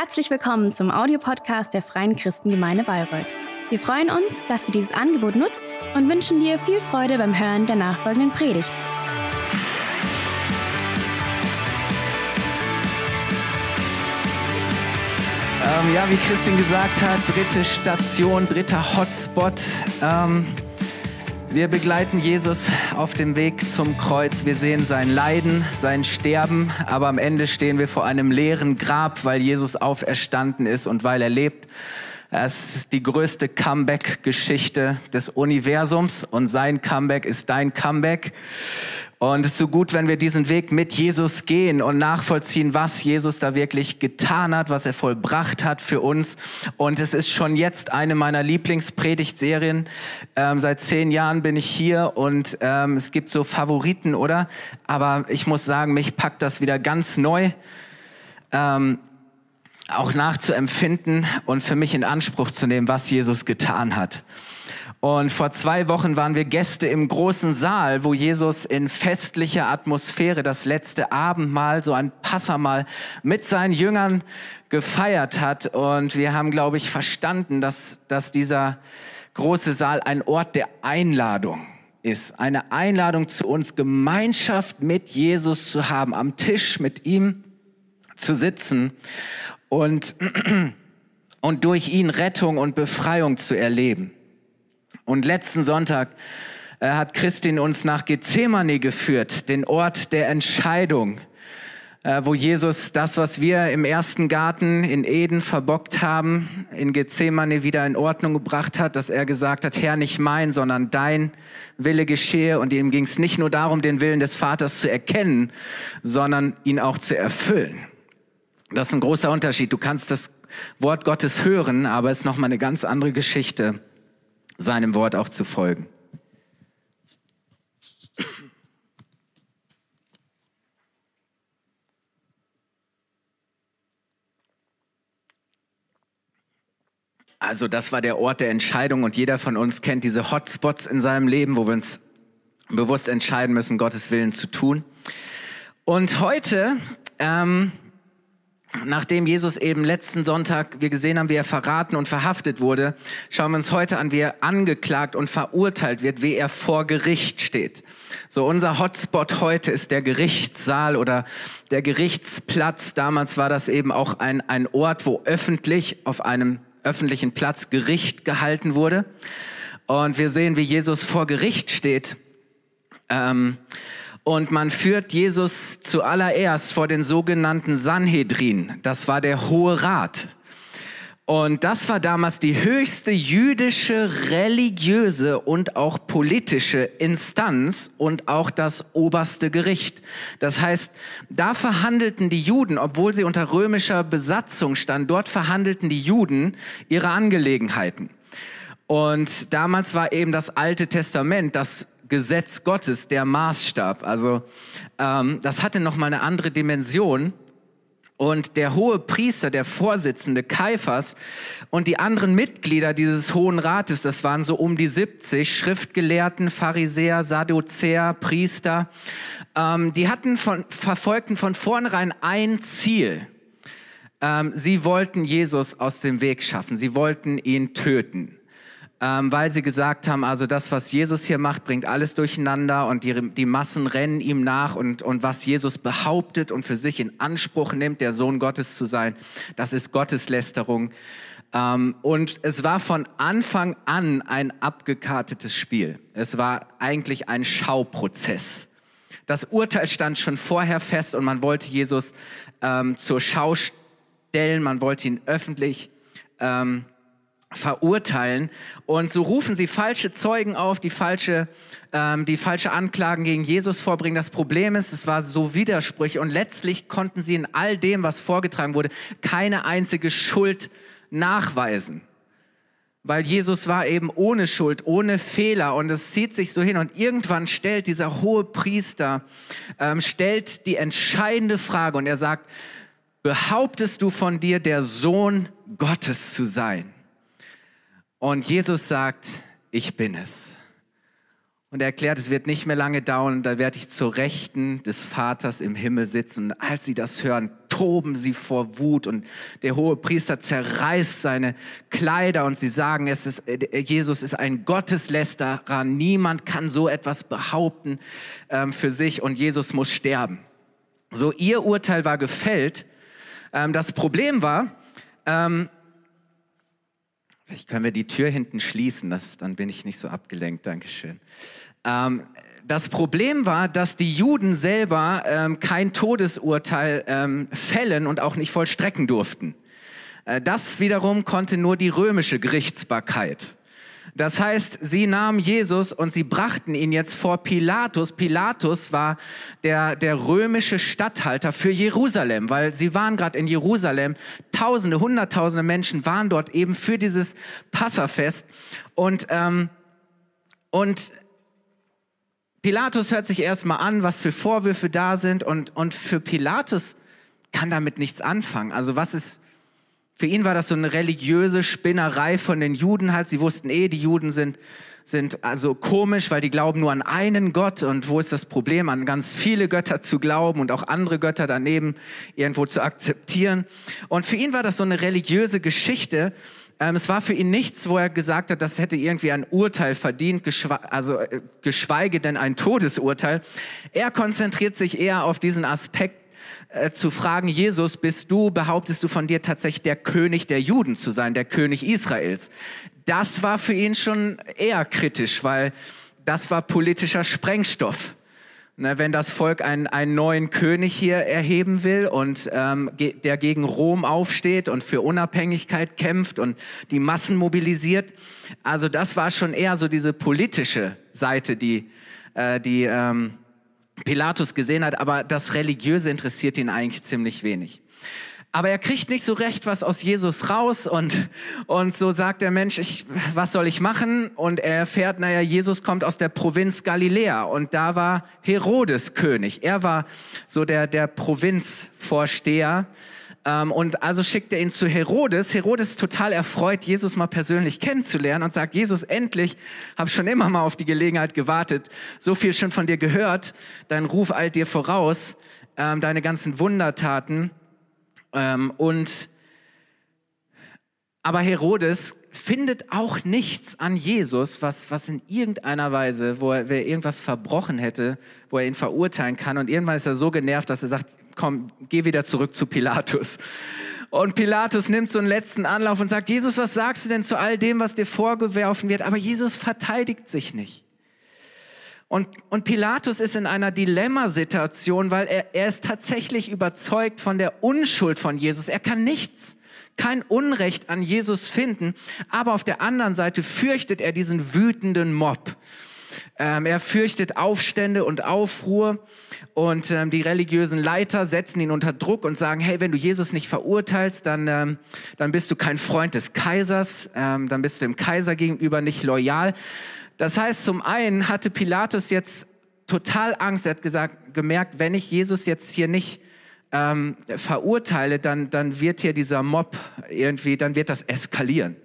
Herzlich willkommen zum Audiopodcast der Freien Christengemeinde Bayreuth. Wir freuen uns, dass du dieses Angebot nutzt und wünschen dir viel Freude beim Hören der nachfolgenden Predigt. Ähm, ja, wie Christian gesagt hat, dritte Station, dritter Hotspot. Ähm, wir begleiten Jesus auf dem Weg zum Kreuz. Wir sehen sein Leiden, sein Sterben, aber am Ende stehen wir vor einem leeren Grab, weil Jesus auferstanden ist und weil er lebt. Es ist die größte Comeback-Geschichte des Universums und sein Comeback ist dein Comeback. Und es ist so gut, wenn wir diesen Weg mit Jesus gehen und nachvollziehen, was Jesus da wirklich getan hat, was er vollbracht hat für uns. Und es ist schon jetzt eine meiner Lieblingspredigtserien. Ähm, seit zehn Jahren bin ich hier und ähm, es gibt so Favoriten, oder? Aber ich muss sagen, mich packt das wieder ganz neu. Ähm, auch nachzuempfinden und für mich in Anspruch zu nehmen, was Jesus getan hat. Und vor zwei Wochen waren wir Gäste im großen Saal, wo Jesus in festlicher Atmosphäre das letzte Abendmahl, so ein Passamal mit seinen Jüngern gefeiert hat. Und wir haben, glaube ich, verstanden, dass, dass dieser große Saal ein Ort der Einladung ist. Eine Einladung zu uns, Gemeinschaft mit Jesus zu haben, am Tisch mit ihm zu sitzen und, und durch ihn Rettung und Befreiung zu erleben. Und letzten Sonntag äh, hat Christin uns nach Gethsemane geführt, den Ort der Entscheidung, äh, wo Jesus das, was wir im ersten Garten in Eden verbockt haben, in Gethsemane wieder in Ordnung gebracht hat, dass er gesagt hat, Herr, nicht mein, sondern dein Wille geschehe. Und ihm ging es nicht nur darum, den Willen des Vaters zu erkennen, sondern ihn auch zu erfüllen. Das ist ein großer Unterschied. Du kannst das Wort Gottes hören, aber es ist nochmal eine ganz andere Geschichte seinem Wort auch zu folgen. Also das war der Ort der Entscheidung und jeder von uns kennt diese Hotspots in seinem Leben, wo wir uns bewusst entscheiden müssen, Gottes Willen zu tun. Und heute ähm, Nachdem Jesus eben letzten Sonntag wir gesehen haben, wie er verraten und verhaftet wurde, schauen wir uns heute an, wie er angeklagt und verurteilt wird, wie er vor Gericht steht. So unser Hotspot heute ist der Gerichtssaal oder der Gerichtsplatz. Damals war das eben auch ein, ein Ort, wo öffentlich auf einem öffentlichen Platz Gericht gehalten wurde. Und wir sehen, wie Jesus vor Gericht steht. Ähm, und man führt Jesus zuallererst vor den sogenannten Sanhedrin. Das war der Hohe Rat. Und das war damals die höchste jüdische, religiöse und auch politische Instanz und auch das oberste Gericht. Das heißt, da verhandelten die Juden, obwohl sie unter römischer Besatzung standen, dort verhandelten die Juden ihre Angelegenheiten. Und damals war eben das Alte Testament das Gesetz Gottes, der Maßstab. Also ähm, das hatte noch mal eine andere Dimension. Und der hohe Priester, der Vorsitzende Kaiphas und die anderen Mitglieder dieses Hohen Rates, das waren so um die 70 Schriftgelehrten, Pharisäer, Sadduzäer, Priester, ähm, die hatten von, verfolgten von vornherein ein Ziel. Ähm, sie wollten Jesus aus dem Weg schaffen. Sie wollten ihn töten ähm, weil sie gesagt haben, also das, was Jesus hier macht, bringt alles durcheinander und die, die Massen rennen ihm nach und, und was Jesus behauptet und für sich in Anspruch nimmt, der Sohn Gottes zu sein, das ist Gotteslästerung. Ähm, und es war von Anfang an ein abgekartetes Spiel. Es war eigentlich ein Schauprozess. Das Urteil stand schon vorher fest und man wollte Jesus ähm, zur Schau stellen, man wollte ihn öffentlich ähm, verurteilen. Und so rufen sie falsche Zeugen auf, die falsche, ähm, die falsche Anklagen gegen Jesus vorbringen. Das Problem ist, es war so widersprüchlich und letztlich konnten sie in all dem, was vorgetragen wurde, keine einzige Schuld nachweisen. Weil Jesus war eben ohne Schuld, ohne Fehler und es zieht sich so hin und irgendwann stellt dieser hohe Priester, ähm, stellt die entscheidende Frage und er sagt, behauptest du von dir, der Sohn Gottes zu sein? Und Jesus sagt, ich bin es. Und er erklärt, es wird nicht mehr lange dauern, da werde ich zur Rechten des Vaters im Himmel sitzen. Und als sie das hören, toben sie vor Wut und der hohe Priester zerreißt seine Kleider und sie sagen, es ist, äh, Jesus ist ein Gotteslästerer. Niemand kann so etwas behaupten ähm, für sich und Jesus muss sterben. So, ihr Urteil war gefällt. Ähm, das Problem war, ähm, Vielleicht können wir die Tür hinten schließen, das, dann bin ich nicht so abgelenkt. Dankeschön. Ähm, das Problem war, dass die Juden selber ähm, kein Todesurteil ähm, fällen und auch nicht vollstrecken durften. Äh, das wiederum konnte nur die römische Gerichtsbarkeit. Das heißt, sie nahmen Jesus und sie brachten ihn jetzt vor Pilatus. Pilatus war der, der römische Statthalter für Jerusalem, weil sie waren gerade in Jerusalem. Tausende, Hunderttausende Menschen waren dort eben für dieses Passafest. Und, ähm, und Pilatus hört sich erstmal an, was für Vorwürfe da sind. Und, und für Pilatus kann damit nichts anfangen. Also was ist für ihn war das so eine religiöse Spinnerei von den Juden halt. Sie wussten eh, die Juden sind, sind also komisch, weil die glauben nur an einen Gott. Und wo ist das Problem, an ganz viele Götter zu glauben und auch andere Götter daneben irgendwo zu akzeptieren? Und für ihn war das so eine religiöse Geschichte. Ähm, es war für ihn nichts, wo er gesagt hat, das hätte irgendwie ein Urteil verdient, geschweige, also äh, geschweige denn ein Todesurteil. Er konzentriert sich eher auf diesen Aspekt äh, zu fragen, Jesus, bist du, behauptest du von dir tatsächlich der König der Juden zu sein, der König Israels? Das war für ihn schon eher kritisch, weil das war politischer Sprengstoff. Ne, wenn das Volk einen, einen neuen König hier erheben will und ähm, der gegen Rom aufsteht und für Unabhängigkeit kämpft und die Massen mobilisiert. Also das war schon eher so diese politische Seite, die, äh, die ähm, Pilatus gesehen hat, aber das Religiöse interessiert ihn eigentlich ziemlich wenig. Aber er kriegt nicht so recht was aus Jesus raus und, und so sagt der Mensch, ich, was soll ich machen? Und er erfährt, naja, Jesus kommt aus der Provinz Galiläa und da war Herodes König. Er war so der, der Provinzvorsteher ähm, und also schickt er ihn zu Herodes. Herodes ist total erfreut, Jesus mal persönlich kennenzulernen und sagt, Jesus, endlich, habe schon immer mal auf die Gelegenheit gewartet, so viel schon von dir gehört, dein Ruf eilt dir voraus, ähm, deine ganzen Wundertaten. Ähm, und aber Herodes findet auch nichts an Jesus, was, was in irgendeiner Weise, wo er, wer irgendwas verbrochen hätte, wo er ihn verurteilen kann. Und irgendwann ist er so genervt, dass er sagt, komm, geh wieder zurück zu Pilatus. Und Pilatus nimmt so einen letzten Anlauf und sagt, Jesus, was sagst du denn zu all dem, was dir vorgeworfen wird? Aber Jesus verteidigt sich nicht. Und, und Pilatus ist in einer Dilemmasituation, weil er, er ist tatsächlich überzeugt von der Unschuld von Jesus. Er kann nichts, kein Unrecht an Jesus finden, aber auf der anderen Seite fürchtet er diesen wütenden Mob. Ähm, er fürchtet Aufstände und Aufruhr und ähm, die religiösen Leiter setzen ihn unter Druck und sagen, hey, wenn du Jesus nicht verurteilst, dann, ähm, dann bist du kein Freund des Kaisers, ähm, dann bist du dem Kaiser gegenüber nicht loyal. Das heißt, zum einen hatte Pilatus jetzt total Angst. Er hat gesagt, gemerkt, wenn ich Jesus jetzt hier nicht ähm, verurteile, dann, dann wird hier dieser Mob irgendwie, dann wird das eskalieren.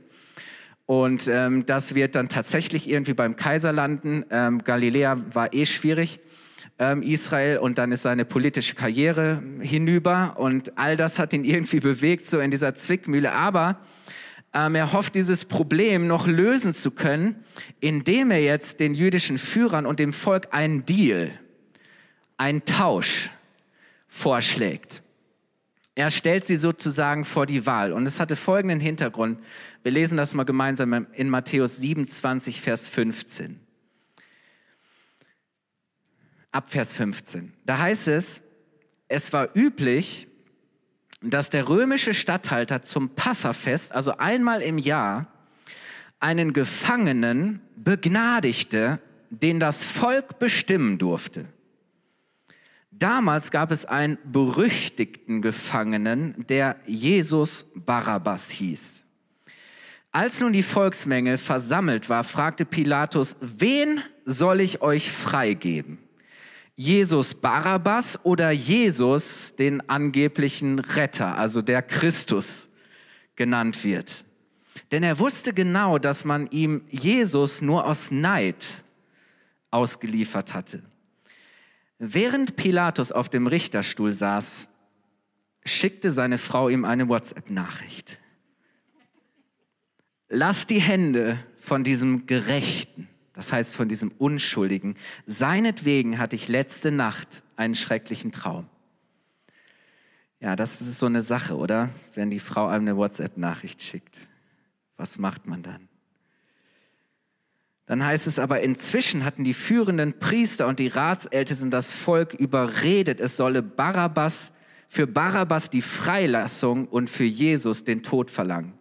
Und ähm, das wird dann tatsächlich irgendwie beim Kaiser landen. Ähm, Galiläa war eh schwierig, ähm, Israel, und dann ist seine politische Karriere hinüber. Und all das hat ihn irgendwie bewegt, so in dieser Zwickmühle. Aber ähm, er hofft, dieses Problem noch lösen zu können, indem er jetzt den jüdischen Führern und dem Volk einen Deal, einen Tausch vorschlägt. Er stellt sie sozusagen vor die Wahl. Und es hatte folgenden Hintergrund. Wir lesen das mal gemeinsam in Matthäus 27, Vers 15. Ab Vers 15. Da heißt es, es war üblich, dass der römische Statthalter zum Passafest, also einmal im Jahr, einen Gefangenen begnadigte, den das Volk bestimmen durfte. Damals gab es einen berüchtigten Gefangenen, der Jesus Barabbas hieß. Als nun die Volksmenge versammelt war, fragte Pilatus, wen soll ich euch freigeben? Jesus Barabbas oder Jesus, den angeblichen Retter, also der Christus genannt wird? Denn er wusste genau, dass man ihm Jesus nur aus Neid ausgeliefert hatte. Während Pilatus auf dem Richterstuhl saß, schickte seine Frau ihm eine WhatsApp-Nachricht. Lass die Hände von diesem Gerechten, das heißt von diesem Unschuldigen. Seinetwegen hatte ich letzte Nacht einen schrecklichen Traum. Ja, das ist so eine Sache, oder? Wenn die Frau einem eine WhatsApp-Nachricht schickt. Was macht man dann? Dann heißt es aber, inzwischen hatten die führenden Priester und die Ratsältesten das Volk überredet, es solle Barabbas, für Barabbas die Freilassung und für Jesus den Tod verlangen.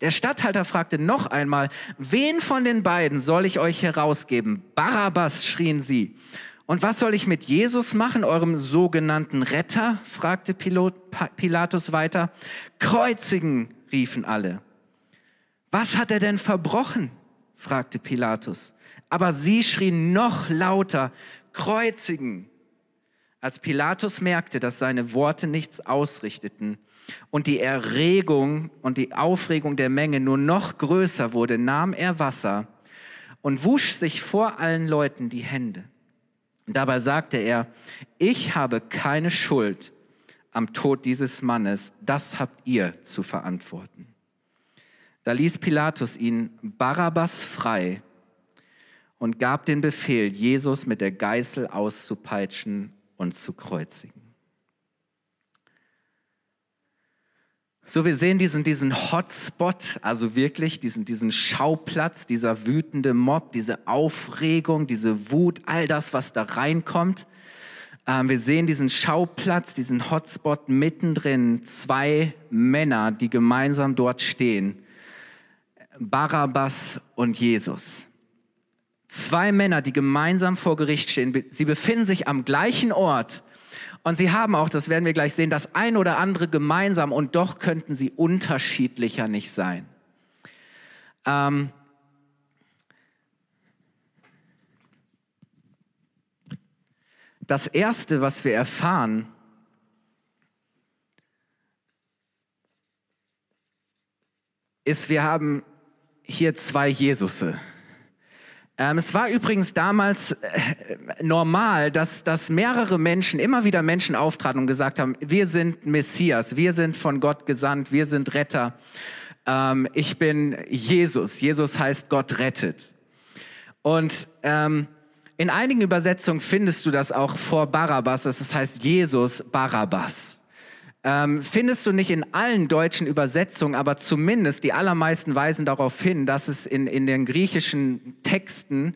Der Statthalter fragte noch einmal, wen von den beiden soll ich euch herausgeben? Barabbas, schrien sie. Und was soll ich mit Jesus machen, eurem sogenannten Retter? fragte Pilatus weiter. Kreuzigen, riefen alle. Was hat er denn verbrochen? Fragte Pilatus. Aber sie schrien noch lauter, kreuzigen. Als Pilatus merkte, dass seine Worte nichts ausrichteten und die Erregung und die Aufregung der Menge nur noch größer wurde, nahm er Wasser und wusch sich vor allen Leuten die Hände. dabei sagte er, ich habe keine Schuld am Tod dieses Mannes, das habt ihr zu verantworten. Da ließ Pilatus ihn Barabbas frei und gab den Befehl, Jesus mit der Geißel auszupeitschen und zu kreuzigen. So, wir sehen diesen, diesen Hotspot, also wirklich diesen, diesen Schauplatz, dieser wütende Mob, diese Aufregung, diese Wut, all das, was da reinkommt. Ähm, wir sehen diesen Schauplatz, diesen Hotspot mittendrin, zwei Männer, die gemeinsam dort stehen. Barabbas und Jesus. Zwei Männer, die gemeinsam vor Gericht stehen. Sie befinden sich am gleichen Ort und sie haben auch, das werden wir gleich sehen, das ein oder andere gemeinsam und doch könnten sie unterschiedlicher nicht sein. Ähm, das Erste, was wir erfahren, ist, wir haben hier zwei Jesusse. Ähm, es war übrigens damals äh, normal, dass, dass mehrere Menschen, immer wieder Menschen auftraten und gesagt haben, wir sind Messias, wir sind von Gott gesandt, wir sind Retter. Ähm, ich bin Jesus. Jesus heißt Gott rettet. Und ähm, in einigen Übersetzungen findest du das auch vor Barabbas, das heißt Jesus Barabbas. Ähm, findest du nicht in allen deutschen Übersetzungen, aber zumindest die allermeisten weisen darauf hin, dass es in, in den griechischen Texten,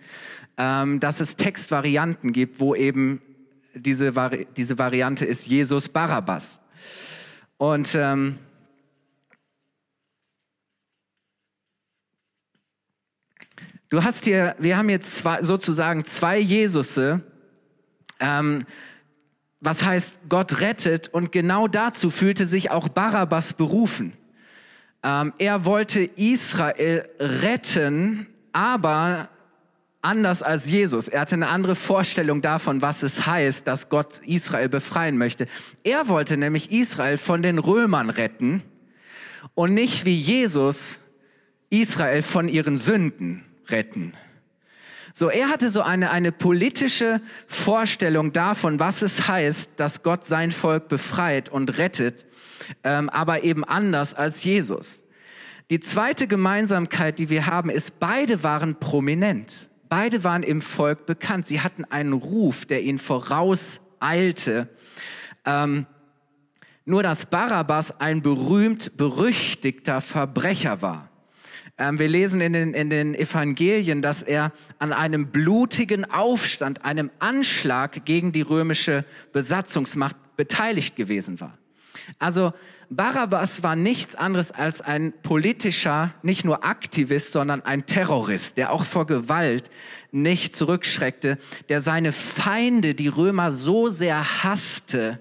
ähm, dass es Textvarianten gibt, wo eben diese, Vari diese Variante ist Jesus Barabbas. Und ähm, du hast hier, wir haben jetzt zwei, sozusagen zwei Jesusse. Ähm, was heißt Gott rettet und genau dazu fühlte sich auch Barabbas berufen. Ähm, er wollte Israel retten, aber anders als Jesus. Er hatte eine andere Vorstellung davon, was es heißt, dass Gott Israel befreien möchte. Er wollte nämlich Israel von den Römern retten und nicht wie Jesus Israel von ihren Sünden retten. So, er hatte so eine, eine politische Vorstellung davon, was es heißt, dass Gott sein Volk befreit und rettet, ähm, aber eben anders als Jesus. Die zweite Gemeinsamkeit, die wir haben, ist, beide waren prominent. Beide waren im Volk bekannt. Sie hatten einen Ruf, der ihnen vorauseilte. Ähm, nur dass Barabbas ein berühmt berüchtigter Verbrecher war. Ähm, wir lesen in den, in den Evangelien, dass er an einem blutigen Aufstand, einem Anschlag gegen die römische Besatzungsmacht beteiligt gewesen war. Also Barabbas war nichts anderes als ein politischer, nicht nur Aktivist, sondern ein Terrorist, der auch vor Gewalt nicht zurückschreckte, der seine Feinde, die Römer, so sehr hasste,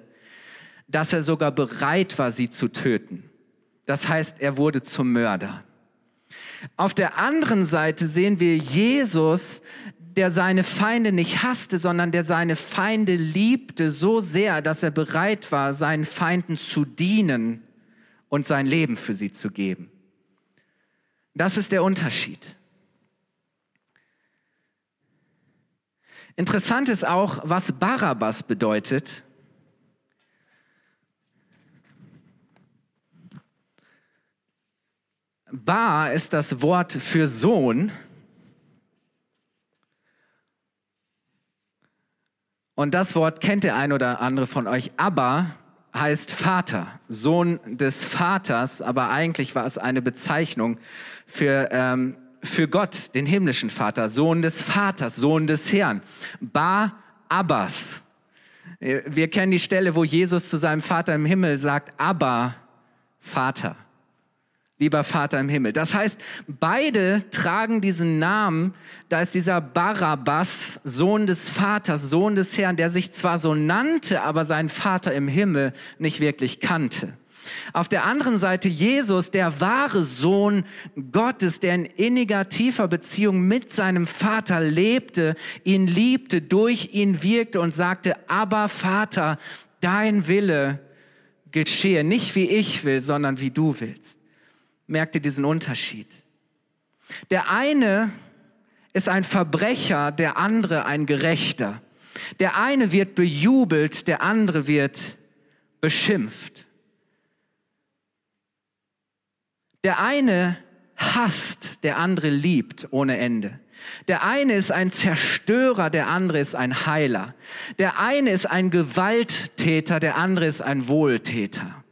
dass er sogar bereit war, sie zu töten. Das heißt, er wurde zum Mörder. Auf der anderen Seite sehen wir Jesus, der seine Feinde nicht hasste, sondern der seine Feinde liebte so sehr, dass er bereit war, seinen Feinden zu dienen und sein Leben für sie zu geben. Das ist der Unterschied. Interessant ist auch, was Barabbas bedeutet. Bar ist das Wort für Sohn. Und das Wort kennt der ein oder andere von euch. Abba heißt Vater, Sohn des Vaters, aber eigentlich war es eine Bezeichnung für, ähm, für Gott, den himmlischen Vater, Sohn des Vaters, Sohn des Herrn. Bar Abbas. Wir kennen die Stelle, wo Jesus zu seinem Vater im Himmel sagt, Abba, Vater lieber Vater im Himmel. Das heißt, beide tragen diesen Namen. Da ist dieser Barabbas, Sohn des Vaters, Sohn des Herrn, der sich zwar so nannte, aber seinen Vater im Himmel nicht wirklich kannte. Auf der anderen Seite Jesus, der wahre Sohn Gottes, der in inniger, tiefer Beziehung mit seinem Vater lebte, ihn liebte, durch ihn wirkte und sagte, aber Vater, dein Wille geschehe, nicht wie ich will, sondern wie du willst. Merkt ihr diesen Unterschied? Der eine ist ein Verbrecher, der andere ein Gerechter. Der eine wird bejubelt, der andere wird beschimpft. Der eine hasst, der andere liebt ohne Ende. Der eine ist ein Zerstörer, der andere ist ein Heiler. Der eine ist ein Gewalttäter, der andere ist ein Wohltäter.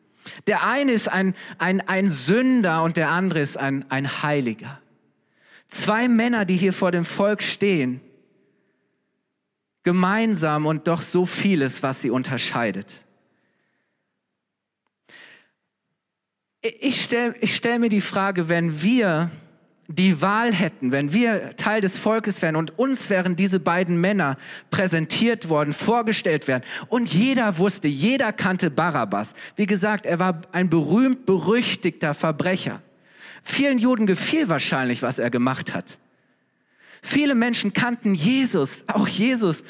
Der eine ist ein, ein, ein Sünder und der andere ist ein, ein Heiliger. Zwei Männer, die hier vor dem Volk stehen, gemeinsam und doch so vieles, was sie unterscheidet. Ich stelle ich stell mir die Frage, wenn wir die Wahl hätten, wenn wir Teil des Volkes wären und uns wären diese beiden Männer präsentiert worden, vorgestellt werden und jeder wusste, jeder kannte Barabbas. Wie gesagt, er war ein berühmt berüchtigter Verbrecher. Vielen Juden gefiel wahrscheinlich, was er gemacht hat. Viele Menschen kannten Jesus, auch Jesus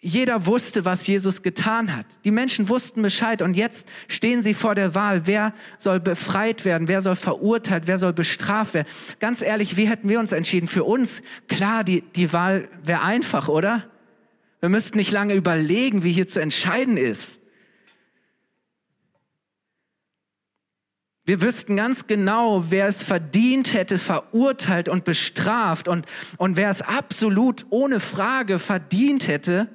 jeder wusste, was Jesus getan hat. Die Menschen wussten Bescheid und jetzt stehen sie vor der Wahl, wer soll befreit werden, wer soll verurteilt, wer soll bestraft werden. Ganz ehrlich, wie hätten wir uns entschieden? Für uns, klar, die, die Wahl wäre einfach, oder? Wir müssten nicht lange überlegen, wie hier zu entscheiden ist. Wir wüssten ganz genau, wer es verdient hätte, verurteilt und bestraft und, und wer es absolut ohne Frage verdient hätte,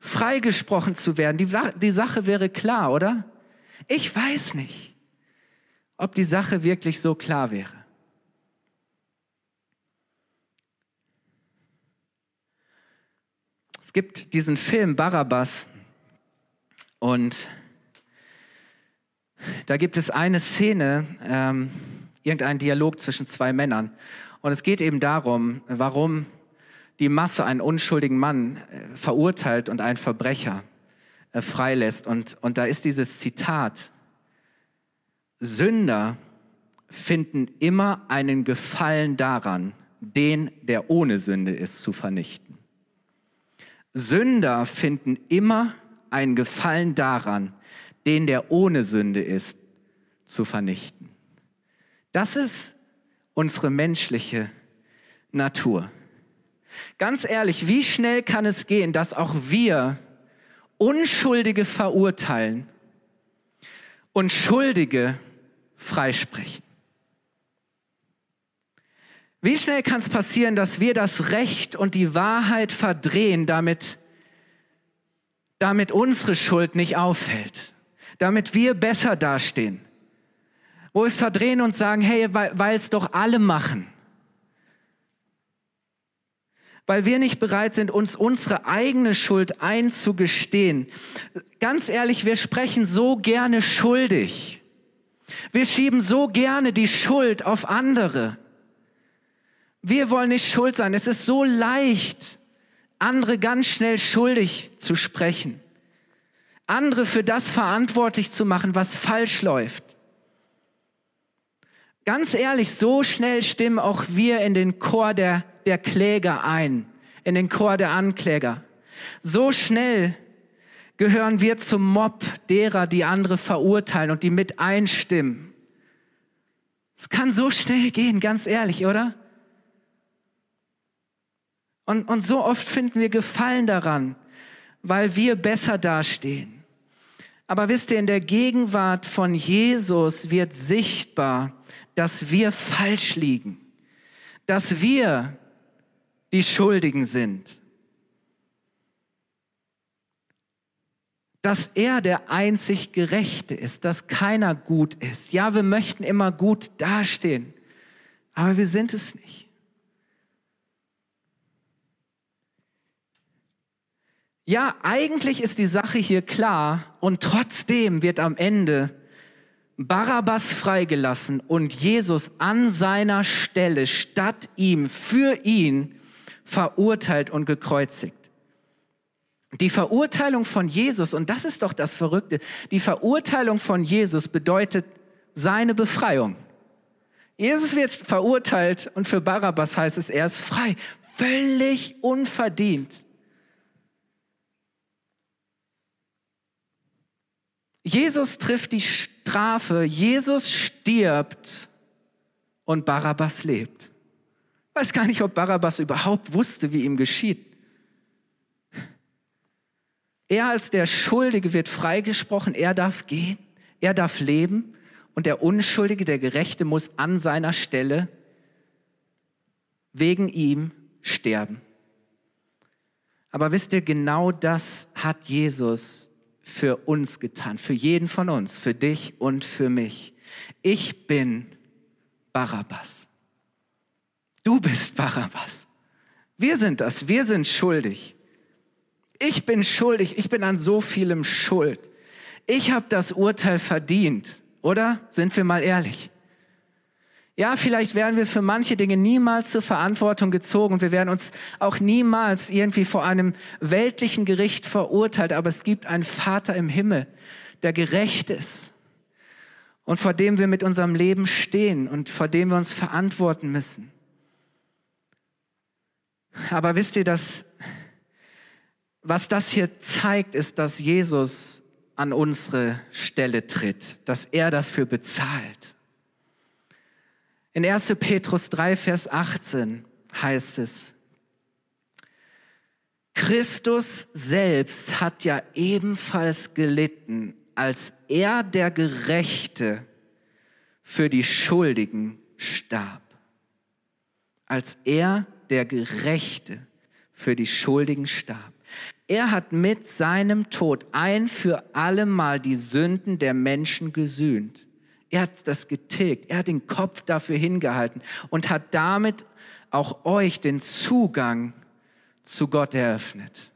freigesprochen zu werden. Die, die Sache wäre klar, oder? Ich weiß nicht, ob die Sache wirklich so klar wäre. Es gibt diesen Film Barabbas und da gibt es eine Szene, ähm, irgendein Dialog zwischen zwei Männern. Und es geht eben darum, warum die Masse einen unschuldigen Mann äh, verurteilt und einen Verbrecher äh, freilässt. Und, und da ist dieses Zitat, Sünder finden immer einen Gefallen daran, den, der ohne Sünde ist, zu vernichten. Sünder finden immer einen Gefallen daran, den, der ohne Sünde ist, zu vernichten. Das ist unsere menschliche Natur. Ganz ehrlich, wie schnell kann es gehen, dass auch wir Unschuldige verurteilen und Schuldige freisprechen? Wie schnell kann es passieren, dass wir das Recht und die Wahrheit verdrehen, damit, damit unsere Schuld nicht auffällt, damit wir besser dastehen? Wo es verdrehen und sagen, hey, weil es doch alle machen weil wir nicht bereit sind, uns unsere eigene Schuld einzugestehen. Ganz ehrlich, wir sprechen so gerne schuldig. Wir schieben so gerne die Schuld auf andere. Wir wollen nicht schuld sein. Es ist so leicht, andere ganz schnell schuldig zu sprechen. Andere für das verantwortlich zu machen, was falsch läuft. Ganz ehrlich, so schnell stimmen auch wir in den Chor der der Kläger ein, in den Chor der Ankläger. So schnell gehören wir zum Mob derer, die andere verurteilen und die mit einstimmen. Es kann so schnell gehen, ganz ehrlich, oder? Und, und so oft finden wir Gefallen daran, weil wir besser dastehen. Aber wisst ihr, in der Gegenwart von Jesus wird sichtbar, dass wir falsch liegen, dass wir die Schuldigen sind, dass er der einzig Gerechte ist, dass keiner gut ist. Ja, wir möchten immer gut dastehen, aber wir sind es nicht. Ja, eigentlich ist die Sache hier klar und trotzdem wird am Ende Barabbas freigelassen und Jesus an seiner Stelle statt ihm für ihn verurteilt und gekreuzigt. Die Verurteilung von Jesus, und das ist doch das Verrückte, die Verurteilung von Jesus bedeutet seine Befreiung. Jesus wird verurteilt und für Barabbas heißt es, er ist frei, völlig unverdient. Jesus trifft die Strafe, Jesus stirbt und Barabbas lebt. Ich weiß gar nicht, ob Barabbas überhaupt wusste, wie ihm geschieht. Er als der Schuldige wird freigesprochen, er darf gehen, er darf leben und der Unschuldige, der Gerechte muss an seiner Stelle wegen ihm sterben. Aber wisst ihr, genau das hat Jesus für uns getan, für jeden von uns, für dich und für mich. Ich bin Barabbas. Du bist Barabbas. Wir sind das, wir sind schuldig. Ich bin schuldig, ich bin an so vielem schuld. Ich habe das Urteil verdient, oder? Sind wir mal ehrlich. Ja, vielleicht werden wir für manche Dinge niemals zur Verantwortung gezogen wir werden uns auch niemals irgendwie vor einem weltlichen Gericht verurteilt, aber es gibt einen Vater im Himmel, der gerecht ist und vor dem wir mit unserem Leben stehen und vor dem wir uns verantworten müssen. Aber wisst ihr, dass, was das hier zeigt, ist, dass Jesus an unsere Stelle tritt, dass er dafür bezahlt. In 1. Petrus 3, Vers 18 heißt es, Christus selbst hat ja ebenfalls gelitten, als er der Gerechte für die Schuldigen starb. Als er der Gerechte für die Schuldigen starb. Er hat mit seinem Tod ein für allemal die Sünden der Menschen gesühnt. Er hat das getilgt. Er hat den Kopf dafür hingehalten und hat damit auch euch den Zugang zu Gott eröffnet.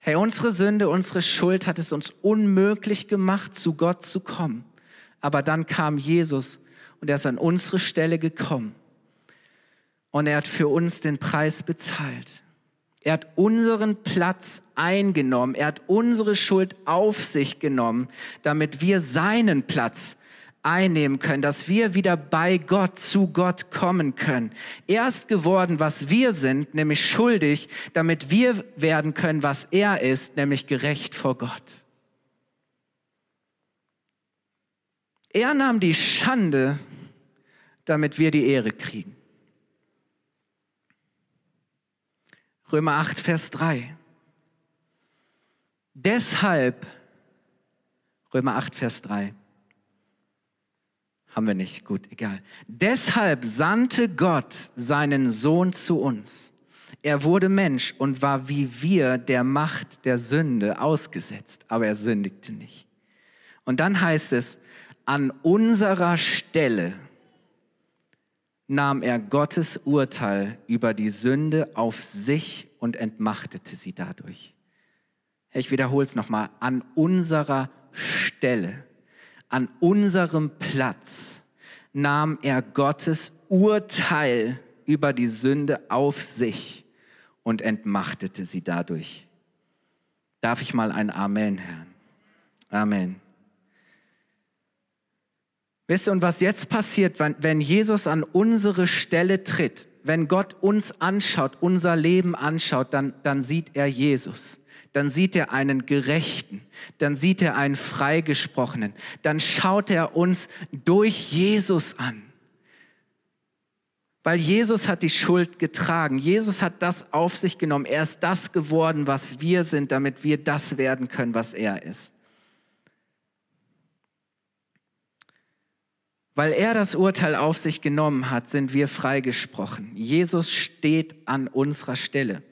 Hey, unsere Sünde, unsere Schuld hat es uns unmöglich gemacht, zu Gott zu kommen. Aber dann kam Jesus und er ist an unsere Stelle gekommen. Und er hat für uns den Preis bezahlt. Er hat unseren Platz eingenommen. Er hat unsere Schuld auf sich genommen, damit wir seinen Platz einnehmen können, dass wir wieder bei Gott, zu Gott kommen können. Er ist geworden, was wir sind, nämlich schuldig, damit wir werden können, was er ist, nämlich gerecht vor Gott. Er nahm die Schande, damit wir die Ehre kriegen. Römer 8, Vers 3. Deshalb, Römer 8, Vers 3. Haben wir nicht, gut, egal. Deshalb sandte Gott seinen Sohn zu uns. Er wurde Mensch und war wie wir der Macht der Sünde ausgesetzt, aber er sündigte nicht. Und dann heißt es, an unserer Stelle nahm er Gottes Urteil über die Sünde auf sich und entmachtete sie dadurch. Ich wiederhole es nochmal, an unserer Stelle an unserem Platz nahm er Gottes Urteil über die Sünde auf sich und entmachtete sie dadurch. Darf ich mal ein Amen hören? Amen. Wisst ihr, und was jetzt passiert, wenn, wenn Jesus an unsere Stelle tritt, wenn Gott uns anschaut, unser Leben anschaut, dann, dann sieht er Jesus dann sieht er einen Gerechten, dann sieht er einen Freigesprochenen, dann schaut er uns durch Jesus an. Weil Jesus hat die Schuld getragen. Jesus hat das auf sich genommen. Er ist das geworden, was wir sind, damit wir das werden können, was er ist. Weil er das Urteil auf sich genommen hat, sind wir freigesprochen. Jesus steht an unserer Stelle.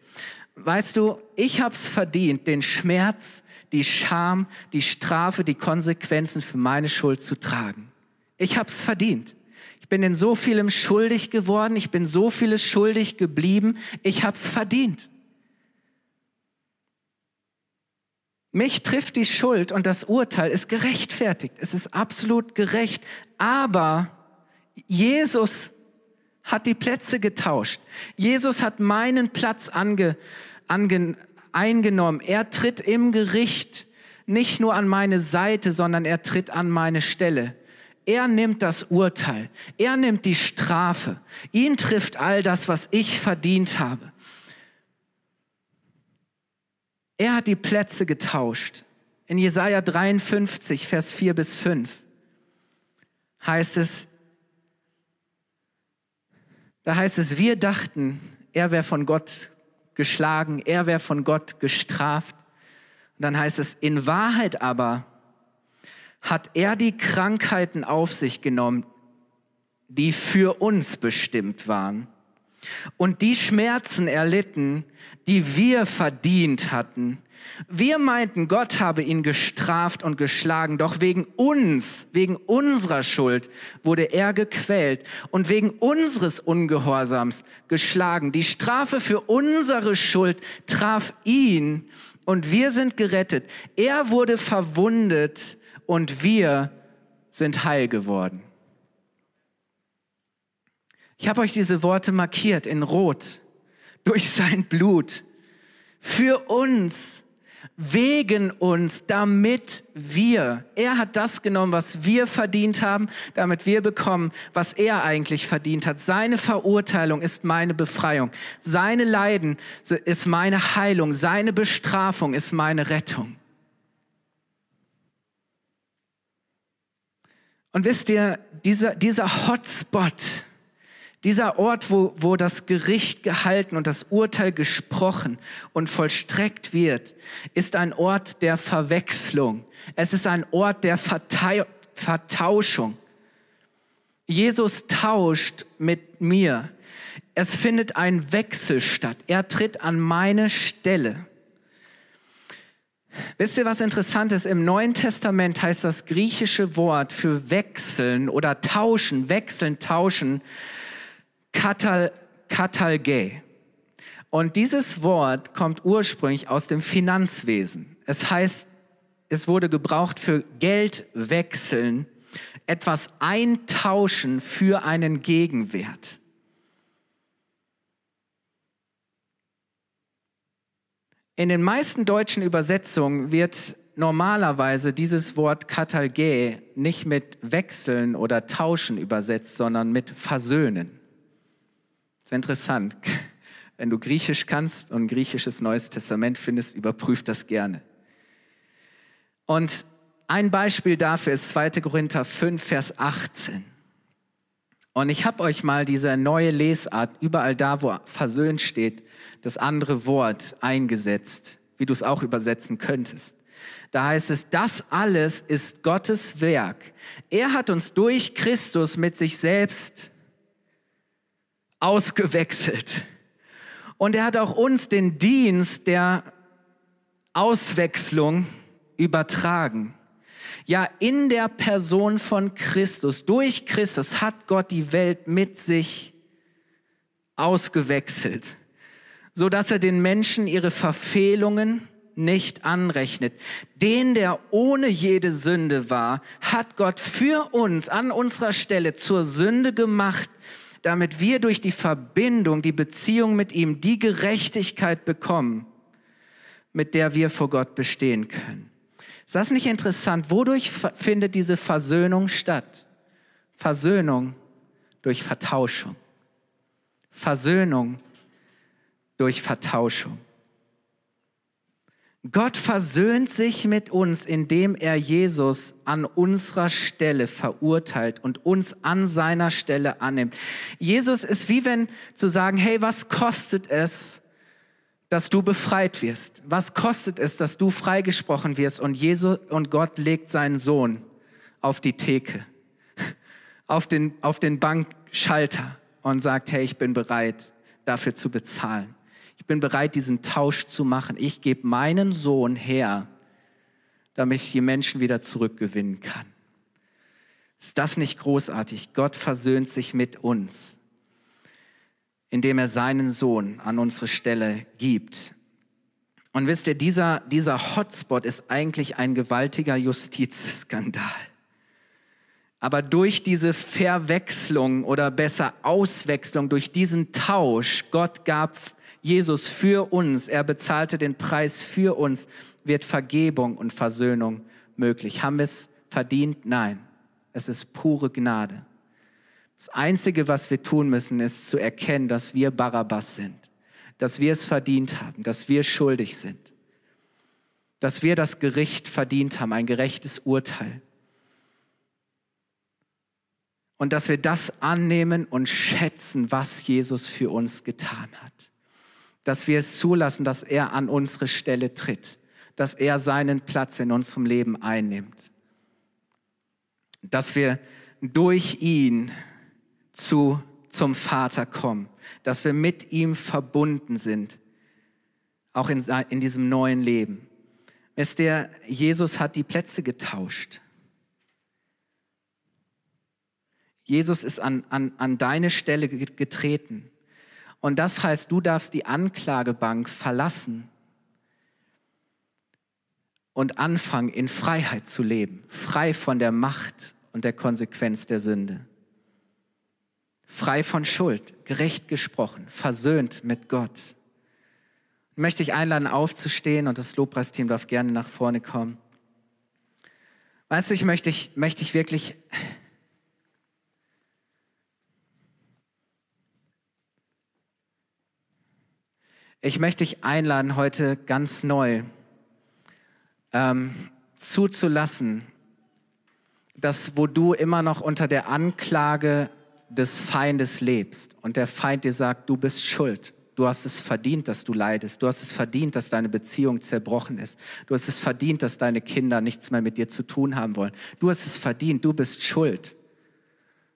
Weißt du, ich habe es verdient, den Schmerz, die Scham, die Strafe, die Konsequenzen für meine Schuld zu tragen. Ich habe es verdient. Ich bin in so vielem schuldig geworden, ich bin so vieles schuldig geblieben, ich habe es verdient. Mich trifft die Schuld und das Urteil ist gerechtfertigt. Es ist absolut gerecht. Aber Jesus hat die Plätze getauscht. Jesus hat meinen Platz ange, ange, eingenommen. Er tritt im Gericht nicht nur an meine Seite, sondern er tritt an meine Stelle. Er nimmt das Urteil. Er nimmt die Strafe. Ihn trifft all das, was ich verdient habe. Er hat die Plätze getauscht. In Jesaja 53, Vers 4 bis 5 heißt es, da heißt es, wir dachten, er wäre von Gott geschlagen, er wäre von Gott gestraft. Und dann heißt es, in Wahrheit aber hat er die Krankheiten auf sich genommen, die für uns bestimmt waren und die Schmerzen erlitten, die wir verdient hatten. Wir meinten, Gott habe ihn gestraft und geschlagen, doch wegen uns, wegen unserer Schuld wurde er gequält und wegen unseres Ungehorsams geschlagen. Die Strafe für unsere Schuld traf ihn und wir sind gerettet. Er wurde verwundet und wir sind heil geworden. Ich habe euch diese Worte markiert in Rot. Durch sein Blut. Für uns. Wegen uns, damit wir. Er hat das genommen, was wir verdient haben, damit wir bekommen, was er eigentlich verdient hat. Seine Verurteilung ist meine Befreiung. Seine Leiden ist meine Heilung. Seine Bestrafung ist meine Rettung. Und wisst ihr, dieser, dieser Hotspot, dieser Ort, wo, wo das Gericht gehalten und das Urteil gesprochen und vollstreckt wird, ist ein Ort der Verwechslung. Es ist ein Ort der Vertei Vertauschung. Jesus tauscht mit mir. Es findet ein Wechsel statt. Er tritt an meine Stelle. Wisst ihr, was interessant ist? Im Neuen Testament heißt das griechische Wort für wechseln oder tauschen, wechseln, tauschen, katal, katalge. Und dieses Wort kommt ursprünglich aus dem Finanzwesen. Es heißt, es wurde gebraucht für Geld wechseln, etwas eintauschen für einen Gegenwert. In den meisten deutschen Übersetzungen wird normalerweise dieses Wort Katalge nicht mit wechseln oder tauschen übersetzt, sondern mit versöhnen. Ist interessant. Wenn du Griechisch kannst und ein griechisches Neues Testament findest, überprüf das gerne. Und ein Beispiel dafür ist 2. Korinther 5, Vers 18. Und ich habe euch mal diese neue Lesart, überall da, wo versöhnt steht, das andere Wort eingesetzt, wie du es auch übersetzen könntest. Da heißt es, das alles ist Gottes Werk. Er hat uns durch Christus mit sich selbst ausgewechselt. Und er hat auch uns den Dienst der Auswechslung übertragen. Ja, in der Person von Christus, durch Christus hat Gott die Welt mit sich ausgewechselt, so dass er den Menschen ihre Verfehlungen nicht anrechnet. Den, der ohne jede Sünde war, hat Gott für uns an unserer Stelle zur Sünde gemacht, damit wir durch die Verbindung, die Beziehung mit ihm, die Gerechtigkeit bekommen, mit der wir vor Gott bestehen können. Ist das nicht interessant? Wodurch findet diese Versöhnung statt? Versöhnung durch Vertauschung. Versöhnung durch Vertauschung. Gott versöhnt sich mit uns, indem er Jesus an unserer Stelle verurteilt und uns an seiner Stelle annimmt. Jesus ist wie wenn zu sagen, hey, was kostet es, dass du befreit wirst? Was kostet es, dass du freigesprochen wirst? Und Jesus und Gott legt seinen Sohn auf die Theke, auf den, auf den Bankschalter und sagt, hey, ich bin bereit, dafür zu bezahlen. Ich bin bereit, diesen Tausch zu machen. Ich gebe meinen Sohn her, damit ich die Menschen wieder zurückgewinnen kann. Ist das nicht großartig? Gott versöhnt sich mit uns, indem er seinen Sohn an unsere Stelle gibt. Und wisst ihr, dieser, dieser Hotspot ist eigentlich ein gewaltiger Justizskandal. Aber durch diese Verwechslung oder besser Auswechslung, durch diesen Tausch, Gott gab Jesus für uns, er bezahlte den Preis für uns, wird Vergebung und Versöhnung möglich. Haben wir es verdient? Nein. Es ist pure Gnade. Das Einzige, was wir tun müssen, ist zu erkennen, dass wir Barabbas sind, dass wir es verdient haben, dass wir schuldig sind, dass wir das Gericht verdient haben, ein gerechtes Urteil. Und dass wir das annehmen und schätzen, was Jesus für uns getan hat dass wir es zulassen, dass er an unsere Stelle tritt, dass er seinen Platz in unserem Leben einnimmt, dass wir durch ihn zu, zum Vater kommen, dass wir mit ihm verbunden sind, auch in, in diesem neuen Leben. Wisst ihr, Jesus hat die Plätze getauscht. Jesus ist an, an, an deine Stelle getreten. Und das heißt, du darfst die Anklagebank verlassen und anfangen, in Freiheit zu leben, frei von der Macht und der Konsequenz der Sünde. Frei von Schuld, gerecht gesprochen, versöhnt mit Gott. Ich möchte dich einladen, aufzustehen und das Lobpreisteam darf gerne nach vorne kommen. Weißt du, ich möchte, ich möchte ich wirklich Ich möchte dich einladen, heute ganz neu ähm, zuzulassen, dass wo du immer noch unter der Anklage des Feindes lebst und der Feind dir sagt, du bist schuld, du hast es verdient, dass du leidest, du hast es verdient, dass deine Beziehung zerbrochen ist, du hast es verdient, dass deine Kinder nichts mehr mit dir zu tun haben wollen, du hast es verdient, du bist schuld.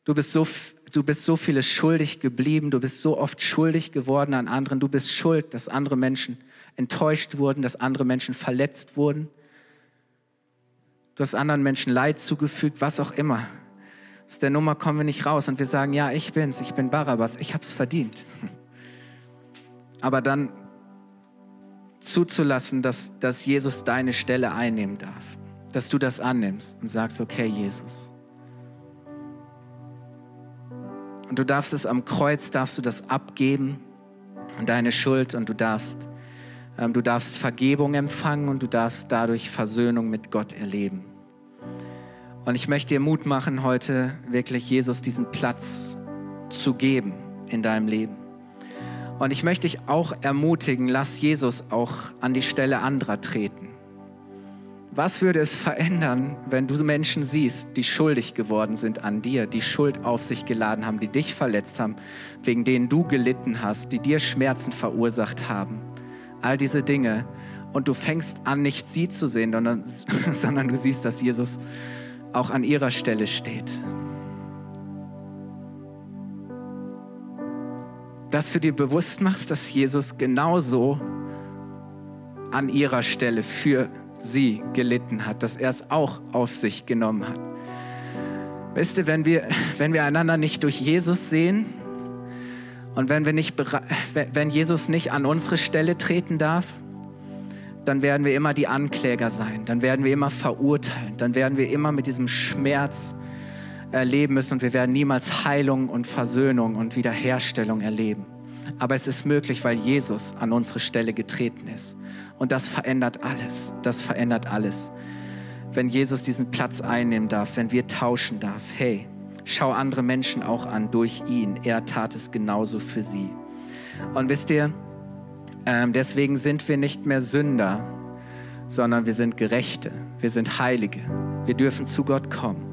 Du bist so du bist so vieles schuldig geblieben, du bist so oft schuldig geworden an anderen, du bist schuld, dass andere Menschen enttäuscht wurden, dass andere Menschen verletzt wurden. Du hast anderen Menschen Leid zugefügt, was auch immer. Aus der Nummer kommen wir nicht raus und wir sagen, ja, ich bin's, ich bin Barabbas, ich hab's verdient. Aber dann zuzulassen, dass, dass Jesus deine Stelle einnehmen darf, dass du das annimmst und sagst, okay, Jesus, Und du darfst es am Kreuz, darfst du das abgeben und deine Schuld und du darfst, ähm, du darfst Vergebung empfangen und du darfst dadurch Versöhnung mit Gott erleben. Und ich möchte dir Mut machen, heute wirklich Jesus diesen Platz zu geben in deinem Leben. Und ich möchte dich auch ermutigen, lass Jesus auch an die Stelle anderer treten. Was würde es verändern, wenn du Menschen siehst, die schuldig geworden sind an dir, die Schuld auf sich geladen haben, die dich verletzt haben, wegen denen du gelitten hast, die dir Schmerzen verursacht haben? All diese Dinge. Und du fängst an, nicht sie zu sehen, sondern, sondern du siehst, dass Jesus auch an ihrer Stelle steht. Dass du dir bewusst machst, dass Jesus genauso an ihrer Stelle für sie gelitten hat, dass er es auch auf sich genommen hat. Wisst ihr, wenn wir, wenn wir einander nicht durch Jesus sehen und wenn, wir nicht, wenn Jesus nicht an unsere Stelle treten darf, dann werden wir immer die Ankläger sein, dann werden wir immer verurteilen, dann werden wir immer mit diesem Schmerz erleben müssen und wir werden niemals Heilung und Versöhnung und Wiederherstellung erleben. Aber es ist möglich, weil Jesus an unsere Stelle getreten ist. Und das verändert alles. Das verändert alles. Wenn Jesus diesen Platz einnehmen darf, wenn wir tauschen darf, hey, schau andere Menschen auch an durch ihn. Er tat es genauso für sie. Und wisst ihr, ähm, deswegen sind wir nicht mehr Sünder, sondern wir sind Gerechte, wir sind Heilige, wir dürfen zu Gott kommen.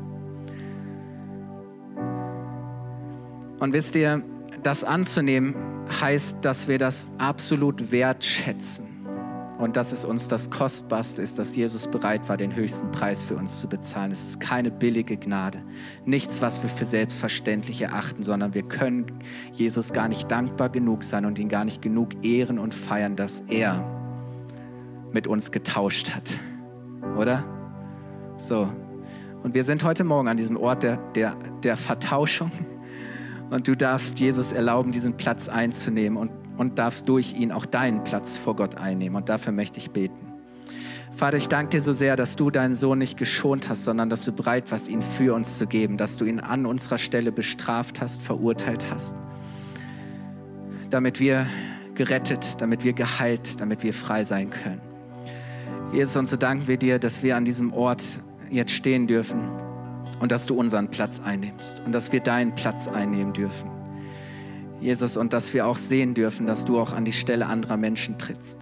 Und wisst ihr, das anzunehmen heißt, dass wir das absolut wertschätzen und dass es uns das Kostbarste ist, dass Jesus bereit war, den höchsten Preis für uns zu bezahlen. Es ist keine billige Gnade, nichts, was wir für selbstverständlich erachten, sondern wir können Jesus gar nicht dankbar genug sein und ihn gar nicht genug ehren und feiern, dass er mit uns getauscht hat. Oder? So. Und wir sind heute Morgen an diesem Ort der, der, der Vertauschung. Und du darfst Jesus erlauben, diesen Platz einzunehmen und und darfst durch ihn auch deinen Platz vor Gott einnehmen. Und dafür möchte ich beten. Vater, ich danke dir so sehr, dass du deinen Sohn nicht geschont hast, sondern dass du bereit warst, ihn für uns zu geben, dass du ihn an unserer Stelle bestraft hast, verurteilt hast, damit wir gerettet, damit wir geheilt, damit wir frei sein können. Jesus, und so danken wir dir, dass wir an diesem Ort jetzt stehen dürfen und dass du unseren Platz einnimmst und dass wir deinen Platz einnehmen dürfen. Jesus, und dass wir auch sehen dürfen, dass du auch an die Stelle anderer Menschen trittst.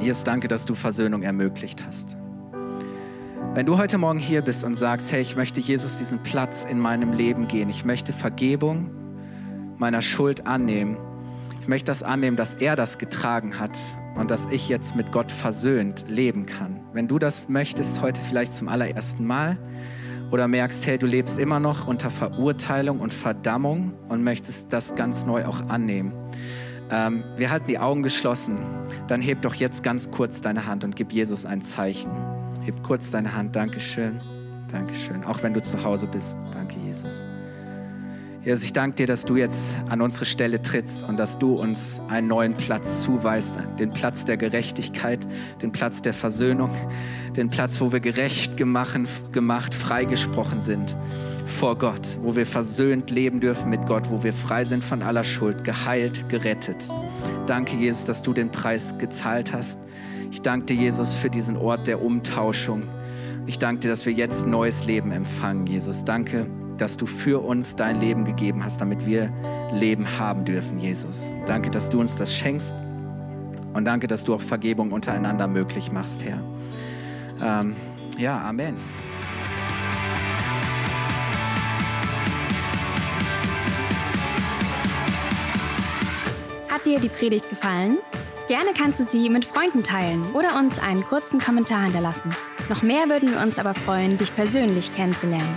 Jesus, danke, dass du Versöhnung ermöglicht hast. Wenn du heute Morgen hier bist und sagst, hey, ich möchte Jesus diesen Platz in meinem Leben gehen, ich möchte Vergebung meiner Schuld annehmen, ich möchte das annehmen, dass er das getragen hat und dass ich jetzt mit Gott versöhnt leben kann. Wenn du das möchtest, heute vielleicht zum allerersten Mal, oder merkst, hey, du lebst immer noch unter Verurteilung und Verdammung und möchtest das ganz neu auch annehmen. Ähm, wir halten die Augen geschlossen. Dann heb doch jetzt ganz kurz deine Hand und gib Jesus ein Zeichen. Heb kurz deine Hand. Dankeschön. Dankeschön. Auch wenn du zu Hause bist. Danke, Jesus. Jesus, ich danke dir, dass du jetzt an unsere Stelle trittst und dass du uns einen neuen Platz zuweist, den Platz der Gerechtigkeit, den Platz der Versöhnung, den Platz, wo wir gerecht gemacht, gemacht freigesprochen sind vor Gott, wo wir versöhnt leben dürfen mit Gott, wo wir frei sind von aller Schuld, geheilt, gerettet. Danke, Jesus, dass du den Preis gezahlt hast. Ich danke dir, Jesus, für diesen Ort der Umtauschung. Ich danke dir, dass wir jetzt neues Leben empfangen, Jesus. Danke dass du für uns dein Leben gegeben hast, damit wir Leben haben dürfen, Jesus. Danke, dass du uns das schenkst und danke, dass du auch Vergebung untereinander möglich machst, Herr. Ähm, ja, Amen. Hat dir die Predigt gefallen? Gerne kannst du sie mit Freunden teilen oder uns einen kurzen Kommentar hinterlassen. Noch mehr würden wir uns aber freuen, dich persönlich kennenzulernen.